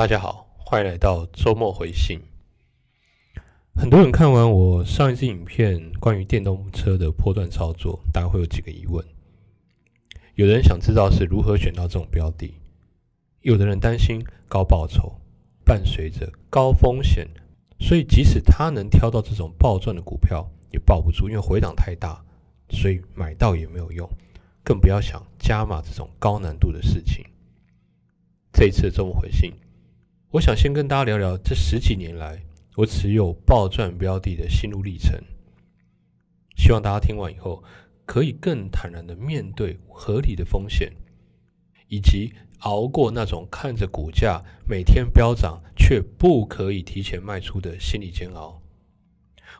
大家好，欢迎来到周末回信。很多人看完我上一支影片关于电动车的波段操作，大概会有几个疑问。有的人想知道是如何选到这种标的，有的人担心高报酬伴随着高风险，所以即使他能挑到这种暴赚的股票，也抱不住，因为回档太大，所以买到也没有用，更不要想加码这种高难度的事情。这一次周末回信。我想先跟大家聊聊这十几年来我持有暴赚标的的心路历程，希望大家听完以后可以更坦然的面对合理的风险，以及熬过那种看着股价每天飙涨却不可以提前卖出的心理煎熬。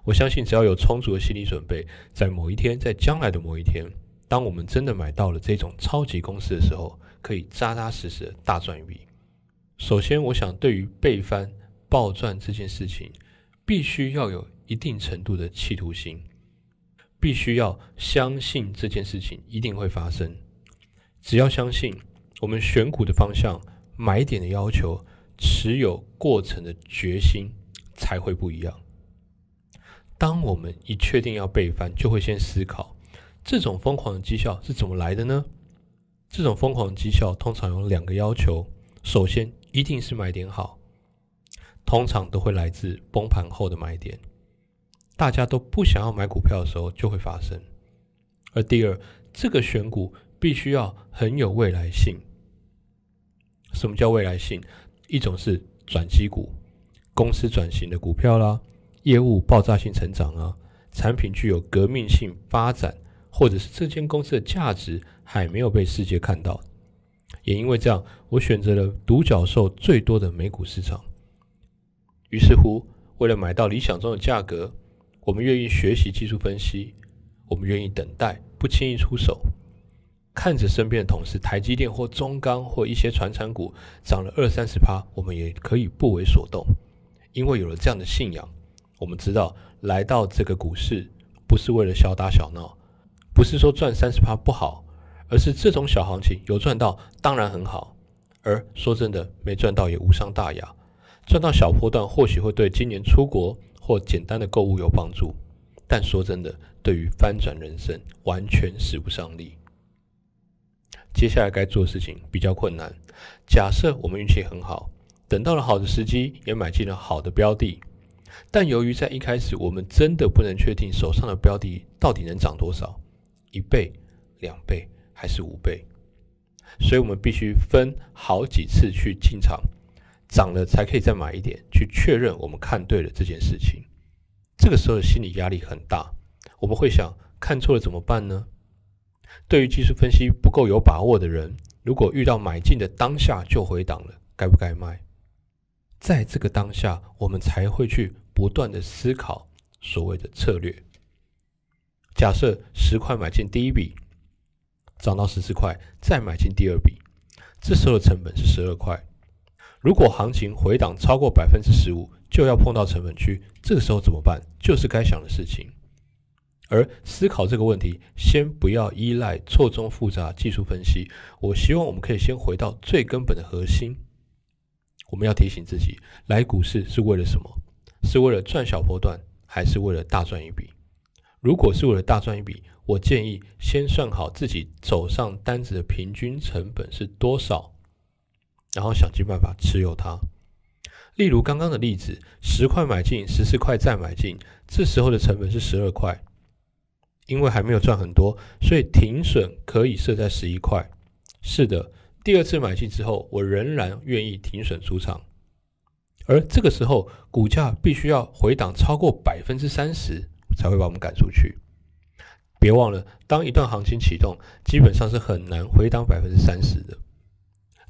我相信只要有充足的心理准备，在某一天，在将来的某一天，当我们真的买到了这种超级公司的时候，可以扎扎实实的大赚一笔。首先，我想对于被翻暴赚这件事情，必须要有一定程度的企图心，必须要相信这件事情一定会发生。只要相信，我们选股的方向、买点的要求、持有过程的决心才会不一样。当我们一确定要被翻，就会先思考：这种疯狂的绩效是怎么来的呢？这种疯狂的绩效通常有两个要求，首先。一定是买点好，通常都会来自崩盘后的买点，大家都不想要买股票的时候就会发生。而第二，这个选股必须要很有未来性。什么叫未来性？一种是转机股，公司转型的股票啦，业务爆炸性成长啊，产品具有革命性发展，或者是这间公司的价值还没有被世界看到。也因为这样，我选择了独角兽最多的美股市场。于是乎，为了买到理想中的价格，我们愿意学习技术分析，我们愿意等待，不轻易出手。看着身边的同事，台积电或中钢或一些传产股涨了二三十趴，我们也可以不为所动，因为有了这样的信仰，我们知道来到这个股市不是为了小打小闹，不是说赚三十趴不好。而是这种小行情有赚到当然很好，而说真的没赚到也无伤大雅。赚到小波段或许会对今年出国或简单的购物有帮助，但说真的，对于翻转人生完全使不上力。接下来该做的事情比较困难。假设我们运气很好，等到了好的时机，也买进了好的标的，但由于在一开始我们真的不能确定手上的标的到底能涨多少，一倍、两倍。还是五倍，所以我们必须分好几次去进场，涨了才可以再买一点，去确认我们看对了这件事情。这个时候的心理压力很大，我们会想：看错了怎么办呢？对于技术分析不够有把握的人，如果遇到买进的当下就回档了，该不该卖？在这个当下，我们才会去不断的思考所谓的策略。假设十块买进第一笔。涨到十四块，再买进第二笔，这时候的成本是十二块。如果行情回档超过百分之十五，就要碰到成本区，这个时候怎么办？就是该想的事情。而思考这个问题，先不要依赖错综复杂技术分析。我希望我们可以先回到最根本的核心。我们要提醒自己，来股市是为了什么？是为了赚小波段，还是为了大赚一笔？如果是为了大赚一笔，我建议先算好自己走上单子的平均成本是多少，然后想尽办法持有它。例如刚刚的例子，十块买进，十四块再买进，这时候的成本是十二块。因为还没有赚很多，所以停损可以设在十一块。是的，第二次买进之后，我仍然愿意停损出场。而这个时候，股价必须要回档超过百分之三十。才会把我们赶出去。别忘了，当一段行情启动，基本上是很难回档百分之三十的。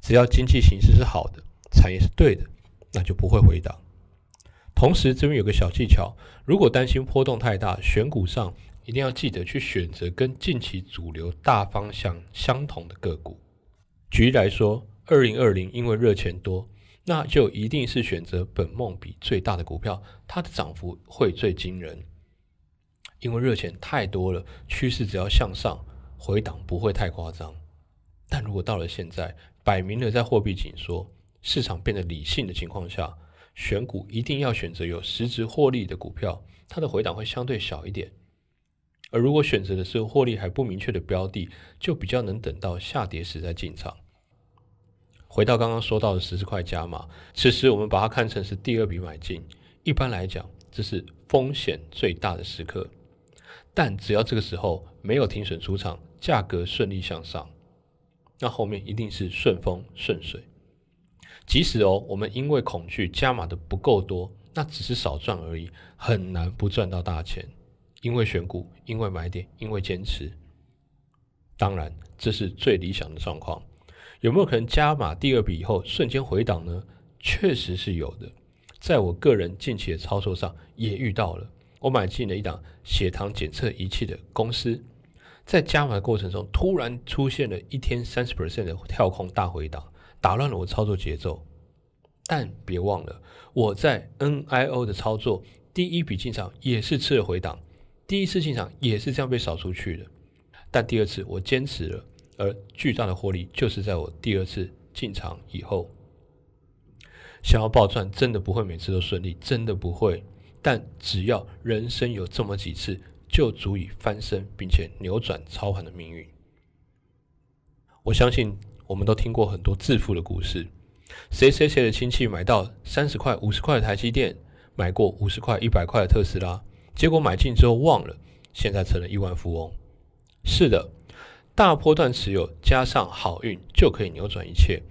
只要经济形势是好的，产业是对的，那就不会回档。同时，这边有个小技巧：如果担心波动太大，选股上一定要记得去选择跟近期主流大方向相同的个股。举例来说，二零二零因为热钱多，那就一定是选择本梦比最大的股票，它的涨幅会最惊人。因为热钱太多了，趋势只要向上，回档不会太夸张。但如果到了现在，摆明了在货币紧缩，市场变得理性的情况下，选股一定要选择有实质获利的股票，它的回档会相对小一点。而如果选择的是获利还不明确的标的，就比较能等到下跌时再进场。回到刚刚说到的十四块加码，此时我们把它看成是第二笔买进。一般来讲，这是风险最大的时刻。但只要这个时候没有停损出场，价格顺利向上，那后面一定是顺风顺水。即使哦，我们因为恐惧加码的不够多，那只是少赚而已，很难不赚到大钱。因为选股，因为买点，因为坚持。当然，这是最理想的状况。有没有可能加码第二笔以后瞬间回档呢？确实是有的。在我个人近期的操作上也遇到了。我买进了一档血糖检测仪器的公司，在加码的过程中，突然出现了一天三十 percent 的跳空大回档，打乱了我操作节奏。但别忘了，我在 NIO 的操作第一笔进场也是吃了回档，第一次进场也是这样被扫出去的。但第二次我坚持了，而巨大的获利就是在我第二次进场以后。想要暴赚，真的不会每次都顺利，真的不会。但只要人生有这么几次，就足以翻身，并且扭转操盘的命运。我相信我们都听过很多致富的故事，谁谁谁的亲戚买到三十块、五十块的台积电，买过五十块、一百块的特斯拉，结果买进之后忘了，现在成了亿万富翁。是的，大波段持有加上好运就可以扭转一切。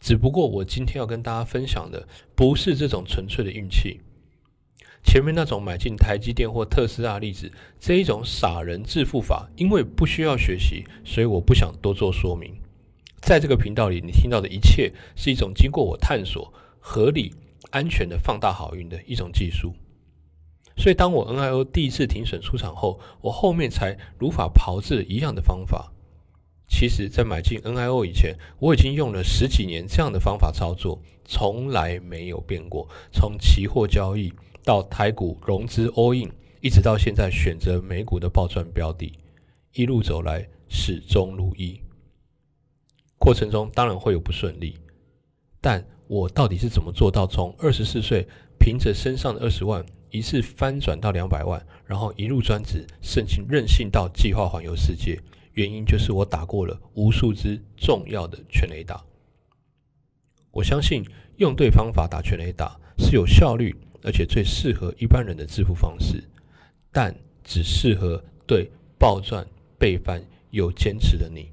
只不过我今天要跟大家分享的，不是这种纯粹的运气。前面那种买进台积电或特斯拉例子，这一种傻人致富法，因为不需要学习，所以我不想多做说明。在这个频道里，你听到的一切是一种经过我探索、合理、安全的放大好运的一种技术。所以，当我 NIO 第一次停损出场后，我后面才如法炮制一样的方法。其实，在买进 NIO 以前，我已经用了十几年这样的方法操作，从来没有变过。从期货交易。到台股融资 all in，一直到现在选择美股的暴赚标的，一路走来始终如一。过程中当然会有不顺利，但我到底是怎么做到从二十四岁凭着身上的二十万一次翻转到两百万，然后一路专职，甚至任性到计划环游世界？原因就是我打过了无数支重要的全雷打。我相信用对方法打全雷打是有效率。而且最适合一般人的致富方式，但只适合对暴赚倍翻有坚持的你。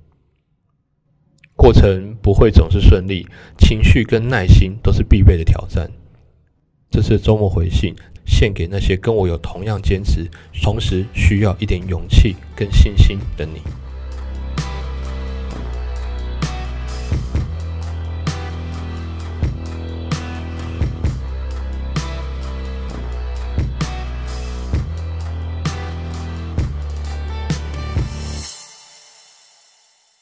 过程不会总是顺利，情绪跟耐心都是必备的挑战。这次周末回信，献给那些跟我有同样坚持，同时需要一点勇气跟信心的你。